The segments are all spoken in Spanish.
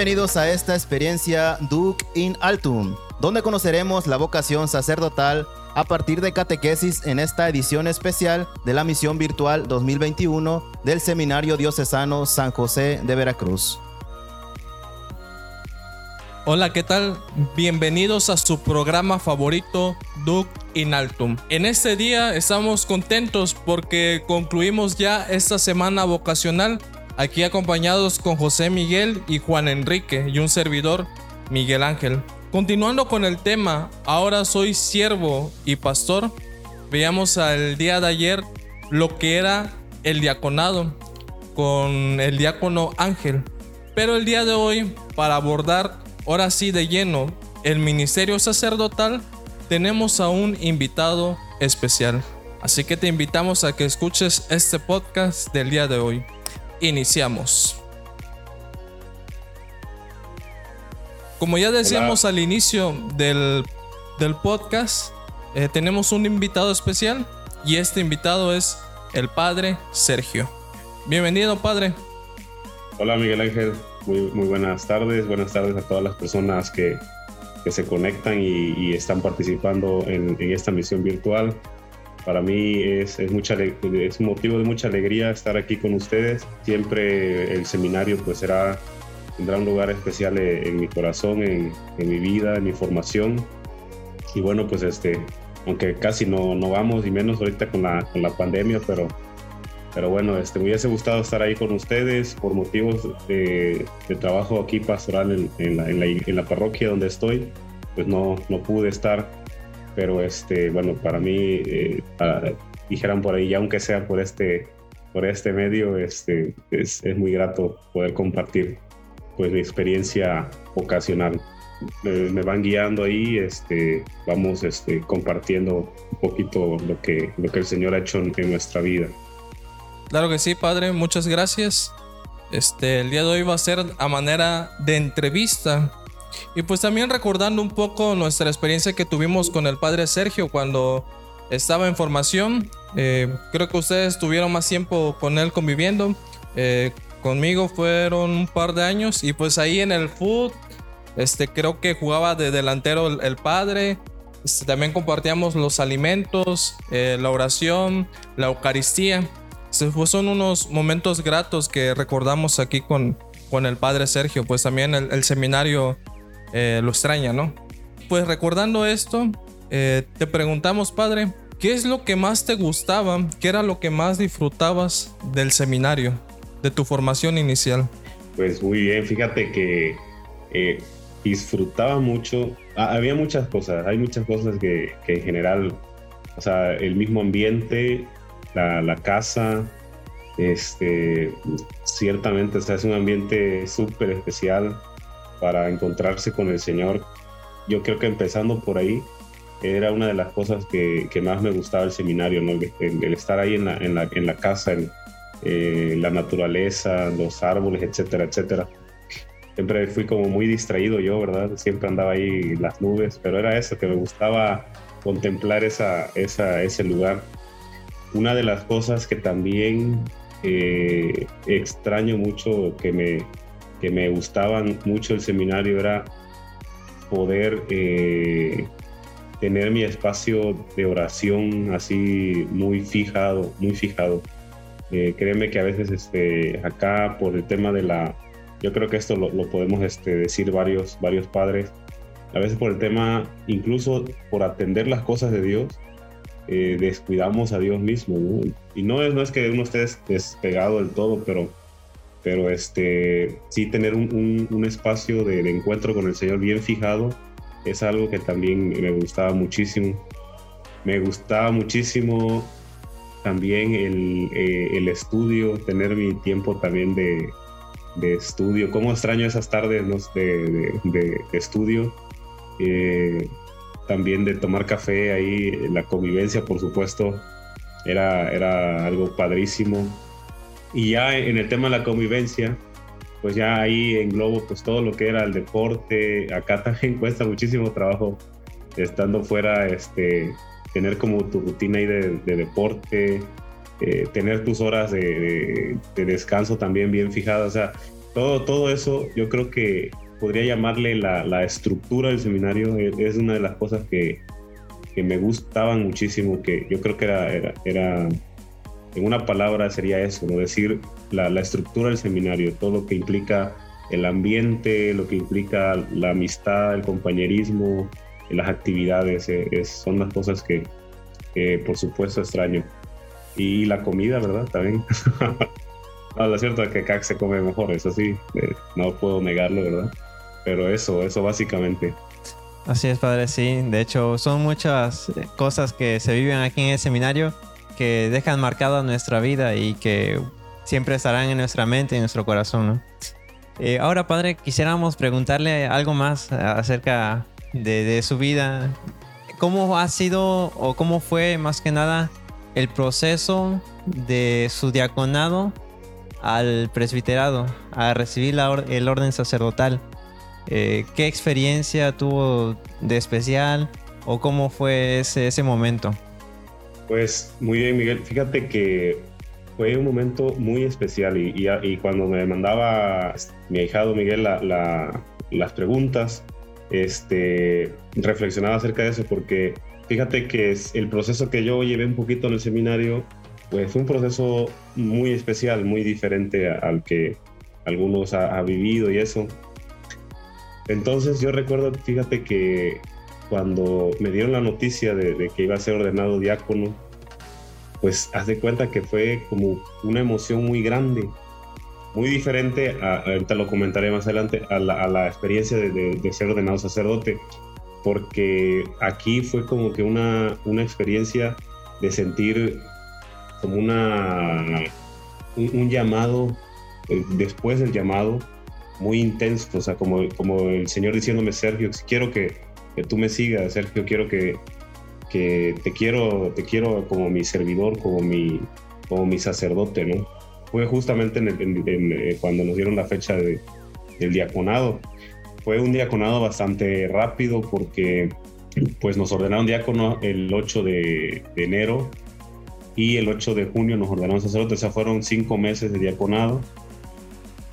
Bienvenidos a esta experiencia Duke in Altum, donde conoceremos la vocación sacerdotal a partir de catequesis en esta edición especial de la misión virtual 2021 del Seminario Diocesano San José de Veracruz. Hola, ¿qué tal? Bienvenidos a su programa favorito, Duke in Altum. En este día estamos contentos porque concluimos ya esta semana vocacional aquí acompañados con José Miguel y Juan Enrique y un servidor, Miguel Ángel. Continuando con el tema, ahora soy siervo y pastor, veamos al día de ayer lo que era el diaconado con el diácono Ángel. Pero el día de hoy, para abordar ahora sí de lleno el ministerio sacerdotal, tenemos a un invitado especial. Así que te invitamos a que escuches este podcast del día de hoy iniciamos. Como ya decíamos al inicio del, podcast, eh, tenemos un invitado especial y este invitado es el padre Sergio. Bienvenido, padre. Hola, Miguel Ángel. Muy, muy buenas tardes. Buenas tardes a todas las personas que, se conectan y, están participando en, en esta misión virtual para mí es, es, mucha, es un motivo de mucha alegría estar aquí con ustedes. Siempre el seminario pues será, tendrá un lugar especial en, mi corazón, en, en, mi vida, en mi formación. Y bueno, pues este, aunque casi no, no vamos, y menos ahorita con la, con la pandemia, pero, pero bueno, este, me hubiese gustado estar ahí con ustedes por motivos de, de trabajo aquí pastoral en, en, la, en, la, en la parroquia donde estoy. Pues no, no pude estar pero este, bueno, para mí, eh, dijeran por ahí, aunque sea por este, por este medio, este, es, es muy grato poder compartir pues mi experiencia ocasional. me van guiando ahí, este, vamos este, compartiendo un poquito lo que, lo que el Señor ha hecho en, nuestra vida. Claro que sí, Padre, muchas gracias. Este, el día de hoy va a ser a manera de entrevista y pues también recordando un poco nuestra experiencia que tuvimos con el padre Sergio cuando estaba en formación. Eh, creo que ustedes tuvieron más tiempo con él conviviendo. Eh, conmigo fueron un par de años y pues ahí en el foot, este, creo que jugaba de delantero el, padre. Este, también compartíamos los alimentos, eh, la oración, la Eucaristía. Pues son unos momentos gratos que recordamos aquí con, con el padre Sergio. Pues también el seminario eh, lo extraña, ¿no? Pues recordando esto, eh, te preguntamos, padre, ¿qué es lo que más te gustaba? ¿Qué era lo que más disfrutabas del seminario, de tu formación inicial? Pues muy bien, fíjate que eh, disfrutaba mucho, había muchas cosas, hay muchas cosas que, en general, o sea, el mismo ambiente, la, la casa, este, ciertamente, o sea, es un ambiente súper especial para encontrarse con el Señor. Yo creo que empezando por ahí era una de las cosas que, que más me gustaba el seminario, ¿no? el, estar ahí en la, en la, en la casa, en eh, la naturaleza, los árboles, etcétera, etcétera. Siempre fui como muy distraído yo, ¿verdad? Siempre andaba ahí las nubes, pero era eso, que me gustaba contemplar esa, esa, ese lugar. Una de las cosas que también eh, extraño mucho que me, que me gustaban mucho el seminario era poder eh, tener mi espacio de oración así muy fijado, muy fijado. Eh, créeme que a veces este, acá por el tema de la, yo creo que esto lo, podemos este, decir varios, varios padres, a veces por el tema, incluso por atender las cosas de Dios, eh, descuidamos a Dios mismo. Y no es, no es que uno esté despegado del todo, pero pero este, sí tener un, espacio de, encuentro con el Señor bien fijado es algo que también me gustaba muchísimo. Me gustaba muchísimo también el, eh, estudio, tener mi tiempo también de, estudio. Cómo extraño esas tardes de, estudio. Eh, también de tomar café ahí, la convivencia, por supuesto, era, era algo padrísimo y ya en el tema de la convivencia, pues ya ahí englobo pues todo lo que era el deporte. Acá también cuesta muchísimo trabajo estando fuera, este, tener como tu rutina ahí de, deporte, eh, tener tus horas de, descanso también bien fijadas. O sea, todo, todo eso yo creo que podría llamarle la, la estructura del seminario, es, es una de las cosas que, que, me gustaban muchísimo, que yo creo que era, era, era en una palabra sería eso, ¿no? decir la, la, estructura del seminario, todo lo que implica el ambiente, lo que implica la amistad, el compañerismo, las actividades, eh, es, son las cosas que, por supuesto extraño. Y la comida, ¿verdad? También. no, lo cierto es que CAC se come mejor, eso sí, eh, no puedo negarlo, ¿verdad? Pero eso, eso básicamente. Así es, padre, sí. De hecho, son muchas cosas que se viven aquí en el seminario que dejan marcada nuestra vida y que siempre estarán en nuestra mente y en nuestro corazón. Eh, ahora, padre, quisiéramos preguntarle algo más acerca de, su vida. ¿Cómo ha sido o cómo fue más que nada el proceso de su diaconado al presbiterado, a recibir el orden sacerdotal? Eh, ¿Qué experiencia tuvo de especial o cómo fue ese momento? Pues muy bien, Miguel. Fíjate que fue un momento muy especial y, cuando me mandaba mi ahijado Miguel la, la, las preguntas, este, reflexionaba acerca de eso porque fíjate que es el proceso que yo llevé un poquito en el seminario, pues fue un proceso muy especial, muy diferente al que algunos ha, ha vivido y eso. Entonces yo recuerdo, fíjate que cuando me dieron la noticia de, de que iba a ser ordenado diácono, pues haz de cuenta que fue como una emoción muy grande, muy diferente, a, ahorita lo comentaré más adelante, a la, a la experiencia de, de, de, ser ordenado sacerdote, porque aquí fue como que una, una experiencia de sentir como una, un, un llamado, eh, después del llamado, muy intenso, o sea, como, como el Señor diciéndome, Sergio, quiero que, que tú me sigas, Sergio, quiero que, que te quiero, te quiero como mi servidor, como mi, como mi sacerdote, ¿no? Fue justamente eh, cuando nos dieron la fecha de, del diaconado. Fue un diaconado bastante rápido porque pues nos ordenaron diácono el 8 de, de enero y el 8 de junio nos ordenaron sacerdote, o sea, fueron cinco meses de diaconado.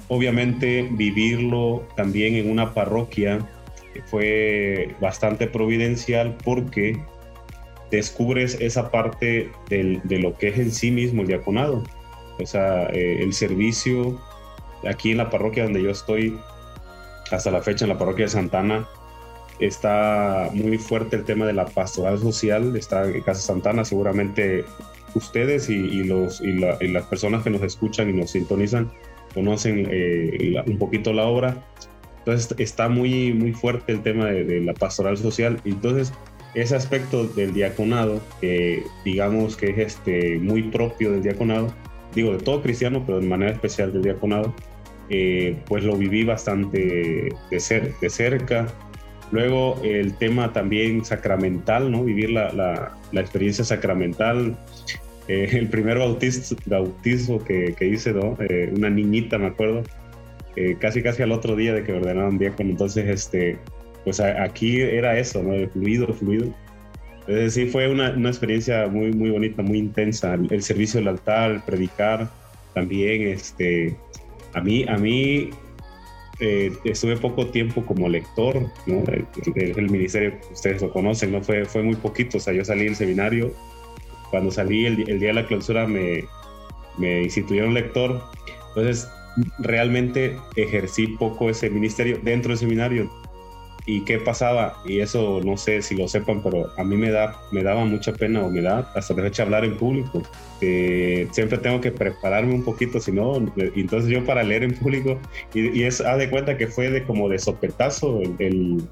Obviamente vivirlo también en una parroquia fue bastante providencial porque descubres esa parte del, de lo que es en sí mismo el diaconado. O sea, eh, el servicio aquí en la parroquia donde yo estoy, hasta la fecha en la parroquia de Santana, está muy fuerte el tema de la pastoral social, está en Casa Santana, seguramente ustedes y, y los, y, la, y, las personas que nos escuchan y nos sintonizan conocen eh, la, un poquito la obra. Entonces está muy, muy fuerte el tema de, de la pastoral social. Entonces ese aspecto del diaconado, que digamos que es este, muy propio del diaconado, digo de todo cristiano, pero de manera especial del diaconado, eh, pues lo viví bastante de, ser, de cerca. Luego el tema también sacramental, ¿no? Vivir la, la, la experiencia sacramental. Eh, el primer bautizo, bautizo que, que hice, ¿no? Eh, una niñita, me acuerdo, casi casi al otro día de que ordenaron diácono. Entonces, este, pues aquí era eso, ¿no? El fluido, fluido. Entonces sí fue una, una, experiencia muy, muy bonita, muy intensa. El, servicio del altar, el predicar, también, este, a mí, a mí eh, estuve poco tiempo como lector, ¿no? El, el, ministerio, ustedes lo conocen, ¿no? Fue, fue muy poquito, o sea, yo salí del seminario, cuando salí el, el día de la clausura me, me instituyeron lector, entonces realmente ejercí poco ese ministerio dentro del seminario, ¿Y qué pasaba? Y eso no sé si lo sepan, pero a mí me, da, me daba mucha pena o me da hasta de hecho hablar en público. Eh, siempre tengo que prepararme un poquito, si no, entonces yo para leer en público, y, es, haz de cuenta que fue de como de sopetazo el, el,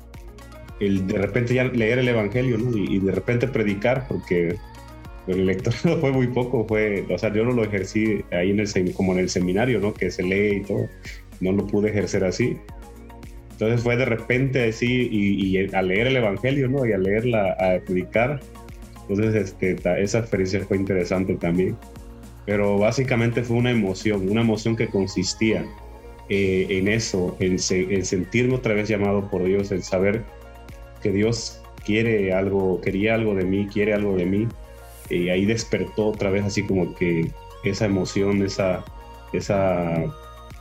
el de repente ya leer el Evangelio, ¿no? Y, y de repente predicar, porque el lector no fue muy poco, fue, o sea, yo no lo ejercí ahí en el, como en el seminario, ¿no? Que se lee y todo, no lo pude ejercer así entonces fue de repente así, y, y, leer el Evangelio, ¿no? Y a leerla, a predicar. Entonces, este, esa experiencia fue interesante también. Pero básicamente fue una emoción, una emoción que consistía eh, en eso, en, se, en, sentirme otra vez llamado por Dios, en saber que Dios quiere algo, quería algo de mí, quiere algo de mí. Y ahí despertó otra vez así como que esa emoción, esa, esa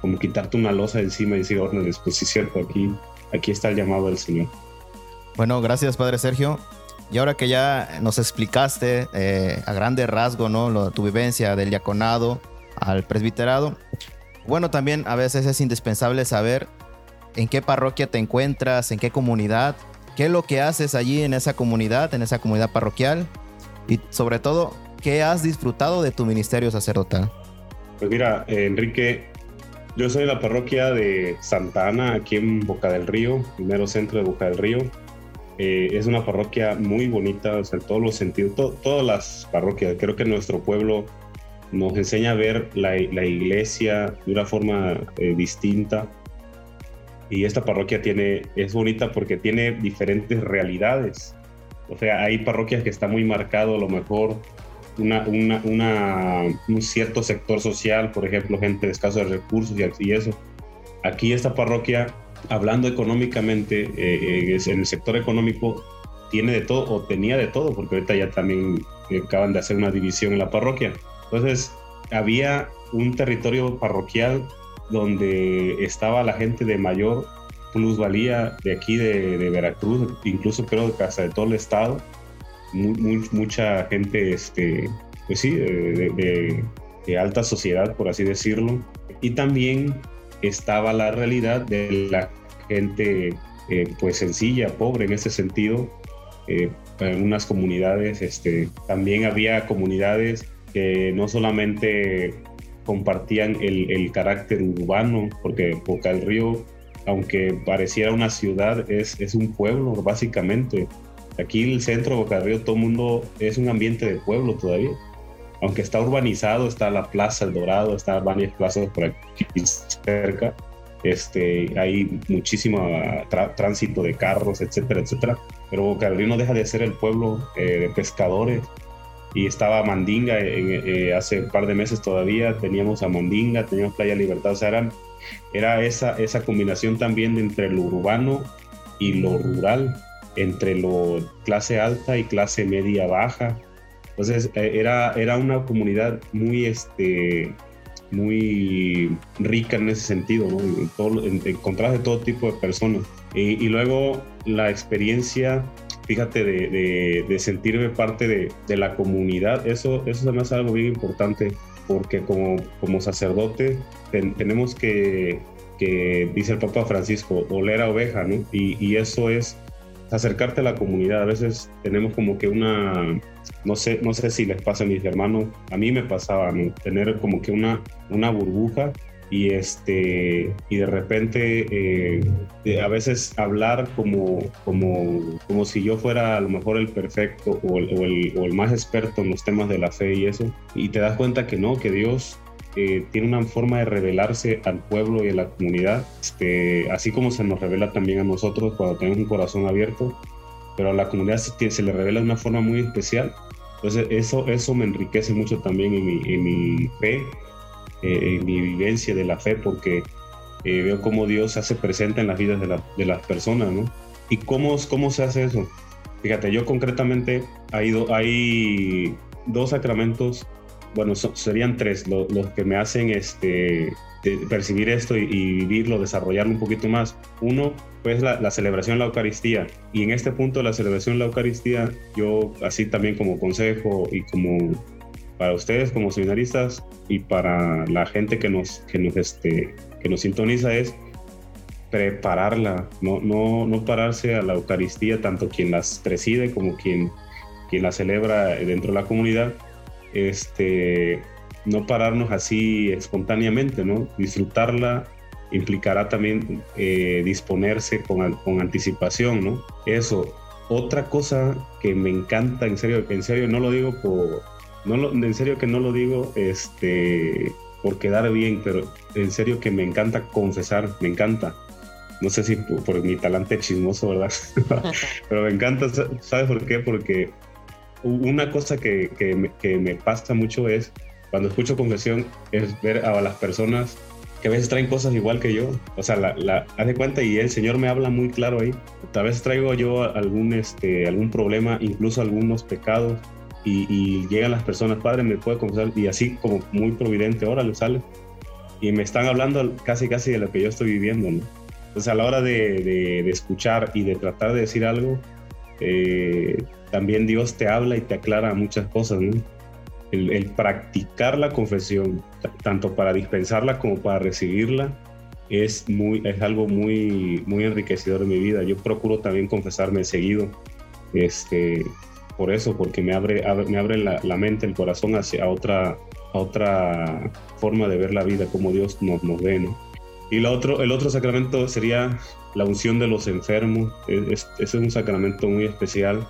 como quitarte una losa de encima y decir, órdenes, pues sí, cierto, aquí, aquí está el llamado del Señor. Bueno, gracias, Padre Sergio. Y ahora que ya nos explicaste eh, a grande rasgo, ¿no? Lo, tu vivencia del diaconado al presbiterado, bueno, también a veces es indispensable saber en qué parroquia te encuentras, en qué comunidad, qué es lo que haces allí en esa comunidad, en esa comunidad parroquial y sobre todo, qué has disfrutado de tu ministerio sacerdotal. Pues mira, eh, Enrique, yo soy de la parroquia de Santa Ana, aquí en Boca del Río, primero centro de Boca del Río. Eh, es una parroquia muy bonita, o sea, en todos los sentidos, todas las parroquias. Creo que nuestro pueblo nos enseña a ver la, iglesia de una forma eh, distinta. Y esta parroquia tiene, es bonita porque tiene diferentes realidades. O sea, hay parroquias que está muy marcado a lo mejor una, una, un cierto sector social, por ejemplo, gente de escasos recursos y, eso. Aquí esta parroquia, hablando económicamente, eh, eh, en el sector económico, tiene de todo o tenía de todo, porque ahorita ya también acaban de hacer una división en la parroquia. Entonces, había un territorio parroquial donde estaba la gente de mayor plusvalía de aquí de, Veracruz, incluso creo que hasta de todo el estado, mucha gente, este, pues sí, de, alta sociedad, por así decirlo, y también estaba la realidad de la gente, eh, pues sencilla, pobre en ese sentido, eh, en unas comunidades, este, también había comunidades que no solamente compartían el, el, carácter urbano, porque Boca del Río, aunque pareciera una ciudad, es, es un pueblo básicamente. Aquí el centro de Boca del Río, todo el mundo es un ambiente de pueblo todavía. Aunque está urbanizado, está la Plaza El Dorado, está varias plazas por aquí cerca. Este, hay muchísimo tránsito de carros, etcétera, etcétera. Pero Boca del Río no deja de ser el pueblo eh, de pescadores, y estaba Mandinga eh, hace un par de meses todavía, teníamos a Mandinga, teníamos Playa Libertad, o sea, era, esa, esa combinación también entre lo urbano y lo rural, entre lo clase alta y clase media baja. Entonces eh, era, era una comunidad muy, este, muy rica en ese sentido, ¿no? en, todo, de todo tipo de personas. y luego la experiencia fíjate, de, sentirme parte de, la comunidad, eso, eso me hace algo bien importante, porque como, como sacerdote tenemos que, que, dice el Papa Francisco, oler a oveja, ¿no? Y, eso es acercarte a la comunidad. A veces tenemos como que una, no sé, no sé si les pasa a mis hermanos, a mí me pasaba, ¿no? Tener como que una, una burbuja y este y de repente eh, a veces hablar como, como, como si yo fuera a lo mejor el perfecto o el, o, el, más experto en los temas de la fe y eso y te das cuenta que no que Dios eh, tiene una forma de revelarse al pueblo y a la comunidad este, así como se nos revela también a nosotros cuando tenemos un corazón abierto pero a la comunidad se, se le revela de una forma muy especial. Entonces eso, eso me enriquece mucho también en mi, en mi fe eh, en mi vivencia de la fe, porque eh, veo cómo Dios se hace presente en las vidas de, de las personas, ¿no? ¿Y cómo, cómo se hace eso? Fíjate, yo concretamente hay, hay dos sacramentos, bueno, serían tres, los que me hacen este, percibir esto y, vivirlo, desarrollarlo un poquito más. Uno, pues la, la, celebración de la Eucaristía. Y en este punto la celebración de la Eucaristía, yo así también como consejo y como para ustedes como seminaristas y para la gente que nos, que nos, este, que nos sintoniza es prepararla, no, no, no pararse a la Eucaristía, tanto quien las preside como quien, quien la celebra dentro de la comunidad, este, no pararnos así espontáneamente, ¿no? Disfrutarla implicará también eh, disponerse con, con anticipación, ¿no? Eso. Otra cosa que me encanta, en serio, en serio, no lo digo por, no en serio que no lo digo este, por quedar bien, pero en serio que me encanta confesar, me encanta. No sé si por, mi talante chismoso, ¿verdad? pero me encanta, ¿sabes por qué? Porque una cosa que, que, me, que me pasa mucho es, cuando escucho confesión, es ver a las personas que a veces traen cosas igual que yo. O sea, la, la, haz de cuenta y el Señor me habla muy claro ahí. A veces traigo yo algún, este, algún problema, incluso algunos pecados y, llegan las personas, padre, me puede confesar, y así como muy providente, ahora le sale. y me están hablando casi casi de lo que yo estoy viviendo, ¿no? Entonces a la hora de, de, escuchar y de tratar de decir algo, eh, también Dios te habla y te aclara muchas cosas, ¿no? El, el, practicar la confesión, tanto para dispensarla como para recibirla, es, muy, es algo muy, muy enriquecedor en mi vida. Yo procuro también confesarme seguido, este, por eso, porque me abre, me abre la, mente, el corazón hacia otra, otra forma de ver la vida, como Dios nos, nos ve. Y lo otro, el otro sacramento sería la unción de los enfermos. Es, es, un sacramento muy especial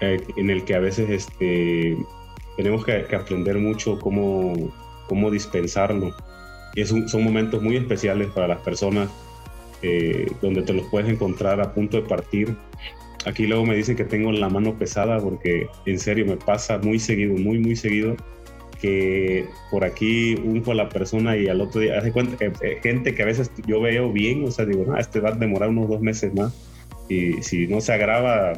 eh, en el que a veces este, tenemos que, que aprender mucho cómo, cómo dispensarlo. Y es un, son momentos muy especiales para las personas eh, donde te los puedes encontrar a punto de partir. Aquí luego me dicen que tengo la mano pesada porque en serio me pasa muy seguido, muy, muy seguido que por aquí unjo a la persona y al otro día hace cuenta eh, eh, gente que a veces yo veo bien, o sea, digo, no, este va a demorar unos dos meses más y si no se agrava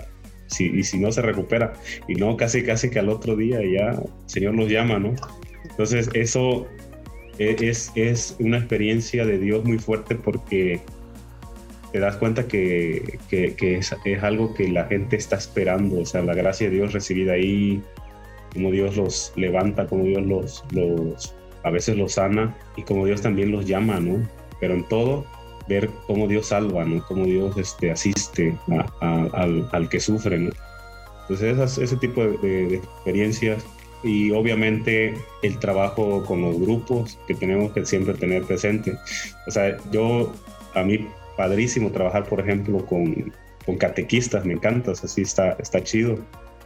si, y si no se recupera y no casi casi que al otro día ya el Señor los llama, ¿no? Entonces eso e, es, es una experiencia de Dios muy fuerte porque te das cuenta que, que, que es, es, algo que la gente está esperando, o sea, la gracia de Dios recibida ahí, como Dios los levanta, como Dios los, los a veces los sana y como Dios también los llama, ¿no? Pero en todo, ver cómo Dios salva, ¿no? Cómo Dios este, asiste a, a, al, al, que sufre, ¿no? Entonces esas, ese tipo de, de, de, experiencias y obviamente el trabajo con los grupos que tenemos que siempre tener presente. O sea, yo, a mí padrísimo trabajar, por ejemplo, con, con catequistas, me encanta, o sea, sí está, está chido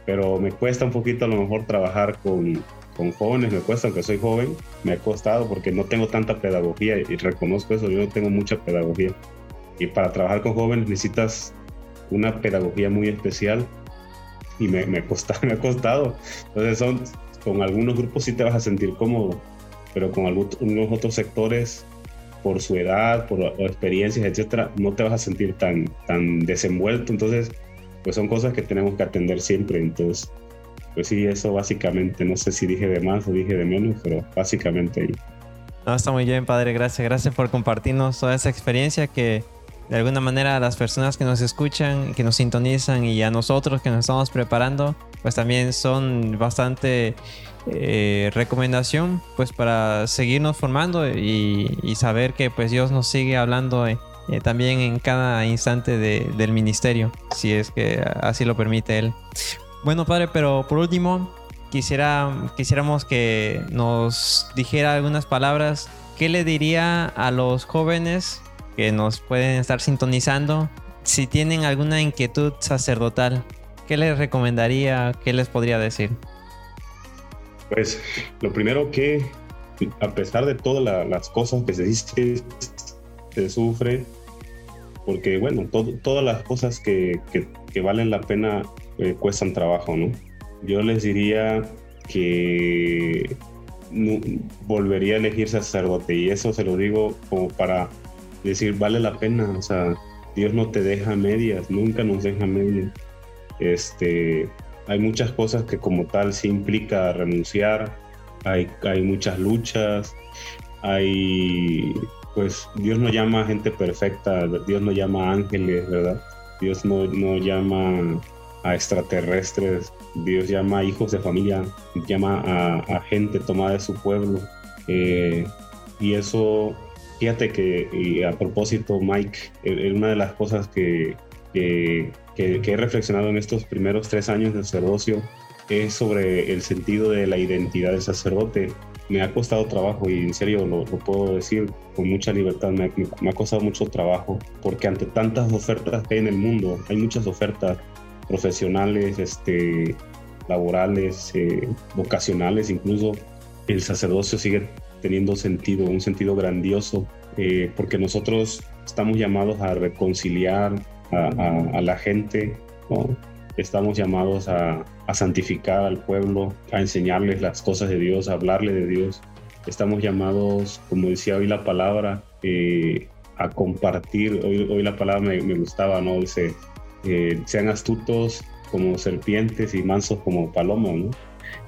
pero me cuesta un poquito a lo mejor trabajar con, con jóvenes, me cuesta, aunque soy joven, me ha costado porque no tengo tanta pedagogía y reconozco eso, yo no tengo mucha pedagogía. Y para trabajar con jóvenes necesitas una pedagogía muy especial y me, me, costa, me ha costado. Entonces son, con algunos grupos sí te vas a sentir cómodo, pero con algunos otros sectores, por su edad, por experiencias, etcétera, no te vas a sentir tan, tan desenvuelto. Entonces, pues son cosas que tenemos que atender siempre. Entonces, pues sí, eso básicamente, no sé si dije de más o dije de menos, pero básicamente ahí. No, está muy bien, padre, gracias. Gracias por compartirnos toda esa experiencia que de alguna manera a las personas que nos escuchan, que nos sintonizan y a nosotros que nos estamos preparando, pues también son bastante eh, recomendación pues para seguirnos formando y, saber que pues Dios nos sigue hablando eh, eh, también en cada instante de, del ministerio, si es que así lo permite él. Bueno, padre, pero por último, quisiera, quisiéramos que nos dijera algunas palabras. ¿Qué le diría a los jóvenes que nos pueden estar sintonizando si tienen alguna inquietud sacerdotal? ¿Qué les recomendaría? ¿Qué les podría decir? Pues lo primero que, a pesar de todas la, las cosas que se dice, se sufre, porque bueno, todas las cosas que, valen la pena eh, cuestan trabajo, ¿no? Yo les diría que volvería a elegir sacerdote y eso se lo digo como para decir, vale la pena, o sea, Dios no te deja medias, nunca nos deja medias. Este, hay muchas cosas que como tal sí implica renunciar, hay, hay muchas luchas, hay pues Dios no llama a gente perfecta, Dios no llama a ángeles, ¿verdad? Dios no, no llama a extraterrestres, Dios llama a hijos de familia, llama a, gente tomada de su pueblo. Eh, y eso, fíjate que a propósito, Mike, una de las cosas que, que, que, que he reflexionado en estos primeros tres años de sacerdocio es sobre el sentido de la identidad del sacerdote. Me ha costado trabajo y en serio lo, lo puedo decir con mucha libertad, me, me, ha costado mucho trabajo porque ante tantas ofertas que hay en el mundo, hay muchas ofertas profesionales, este, laborales, eh, vocacionales, incluso el sacerdocio sigue teniendo sentido, un sentido grandioso, eh, porque nosotros estamos llamados a reconciliar a, a, a la gente, ¿no? estamos llamados a, a, santificar al pueblo, a enseñarles las cosas de Dios, a hablarle de Dios. Estamos llamados, como decía hoy la palabra, eh, a compartir. Hoy, hoy, la palabra me, me gustaba, ¿no? Dice, eh, sean astutos como serpientes y mansos como palomos, ¿no?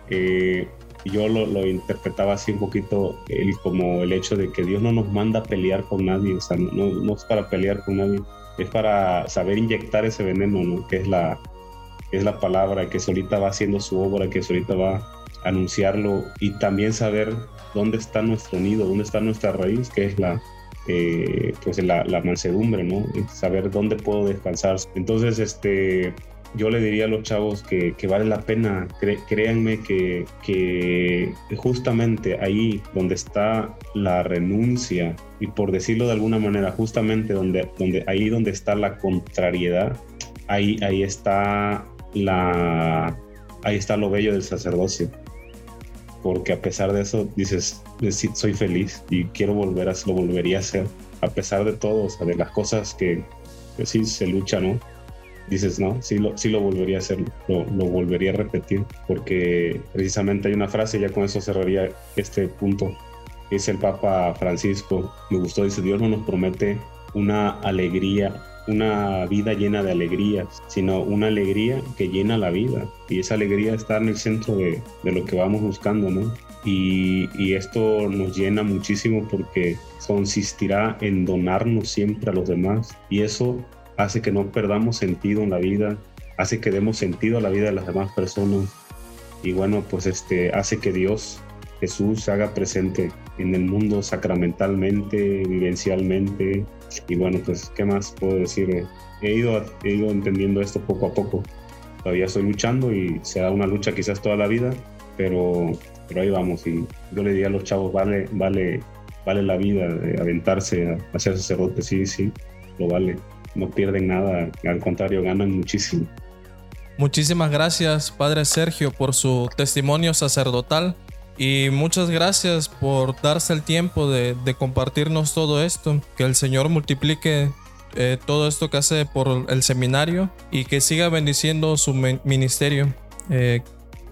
Eh, yo lo, lo, interpretaba así un poquito el, como el hecho de que Dios no nos manda a pelear con nadie, o sea, no, no es para pelear con nadie, es para saber inyectar ese veneno, ¿no? que es la, es la palabra, que solita va haciendo su obra, que solita va a anunciarlo y también saber dónde está nuestro nido, dónde está nuestra raíz, que es la, eh, pues la, la, mansedumbre, ¿no? Saber dónde puedo descansar. Entonces, este, yo le diría a los chavos que, vale la pena, créanme que, justamente ahí donde está la renuncia y por decirlo de alguna manera, justamente donde, ahí donde está la contrariedad, ahí, ahí está la ahí está lo bello del sacerdocio. Porque a pesar de eso dices, soy feliz y quiero volver a lo volvería a hacer. A pesar de todo, de las cosas que, que sí se lucha, ¿no? Dices, no, sí lo, sí lo volvería a hacer, lo, lo, volvería a repetir, porque precisamente hay una frase, ya con eso cerraría este punto, dice el Papa Francisco, me gustó, dice, Dios no nos promete una alegría, una vida llena de alegrías, sino una alegría que llena la vida, y esa alegría está en el centro de, de lo que vamos buscando, ¿no? Y, y, esto nos llena muchísimo porque consistirá en donarnos siempre a los demás. Y eso hace que no perdamos sentido en la vida, hace que demos sentido a la vida de las demás personas. Y bueno, pues este hace que Dios, Jesús, se haga presente en el mundo sacramentalmente, vivencialmente. Y bueno, pues qué más puedo decir. He ido, he ido entendiendo esto poco a poco. Todavía estoy luchando y será una lucha quizás toda la vida, pero, pero ahí vamos. Y yo le diría a los chavos, vale, vale, vale la vida de aventarse a, a ser sacerdote, sí, sí, lo vale no pierden nada, al contrario, ganan muchísimo. Muchísimas gracias, Padre Sergio, por su testimonio sacerdotal y muchas gracias por darse el tiempo de, compartirnos todo esto. Que el Señor multiplique eh, todo esto que hace por el seminario y que siga bendiciendo su ministerio, eh,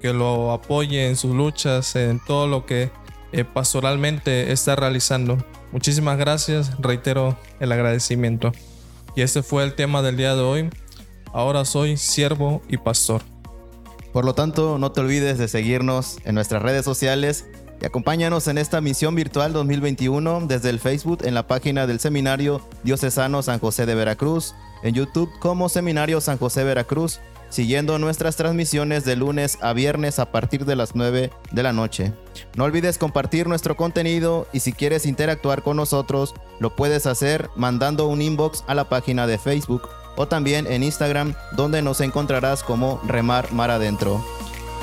que lo apoye en sus luchas, en todo lo que eh, pastoralmente está realizando. Muchísimas gracias, reitero el agradecimiento. Y este fue el tema del día de hoy. Ahora soy siervo y pastor. Por lo tanto, no te olvides de seguirnos en nuestras redes sociales y acompáñanos en esta misión virtual 2021 desde el Facebook en la página del Seminario Diocesano San José de Veracruz, en YouTube como Seminario San José Veracruz, siguiendo nuestras transmisiones de lunes a viernes a partir de las 9 de la noche. No olvides compartir nuestro contenido y si quieres interactuar con nosotros, lo puedes hacer mandando un inbox a la página de Facebook o también en Instagram, donde nos encontrarás como Remar Mar Adentro.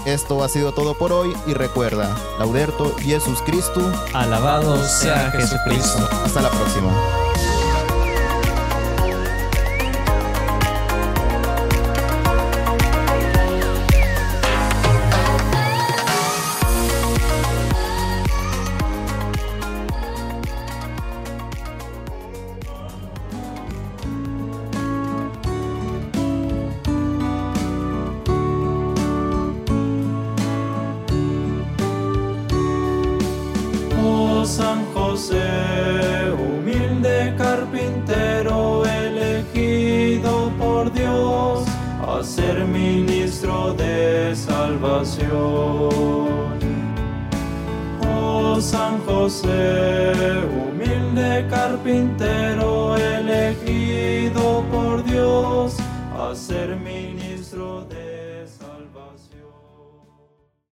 Esto ha sido todo por hoy y recuerda, Lauderto Jesús Cristo, alabado sea Jesucristo. Hasta la próxima.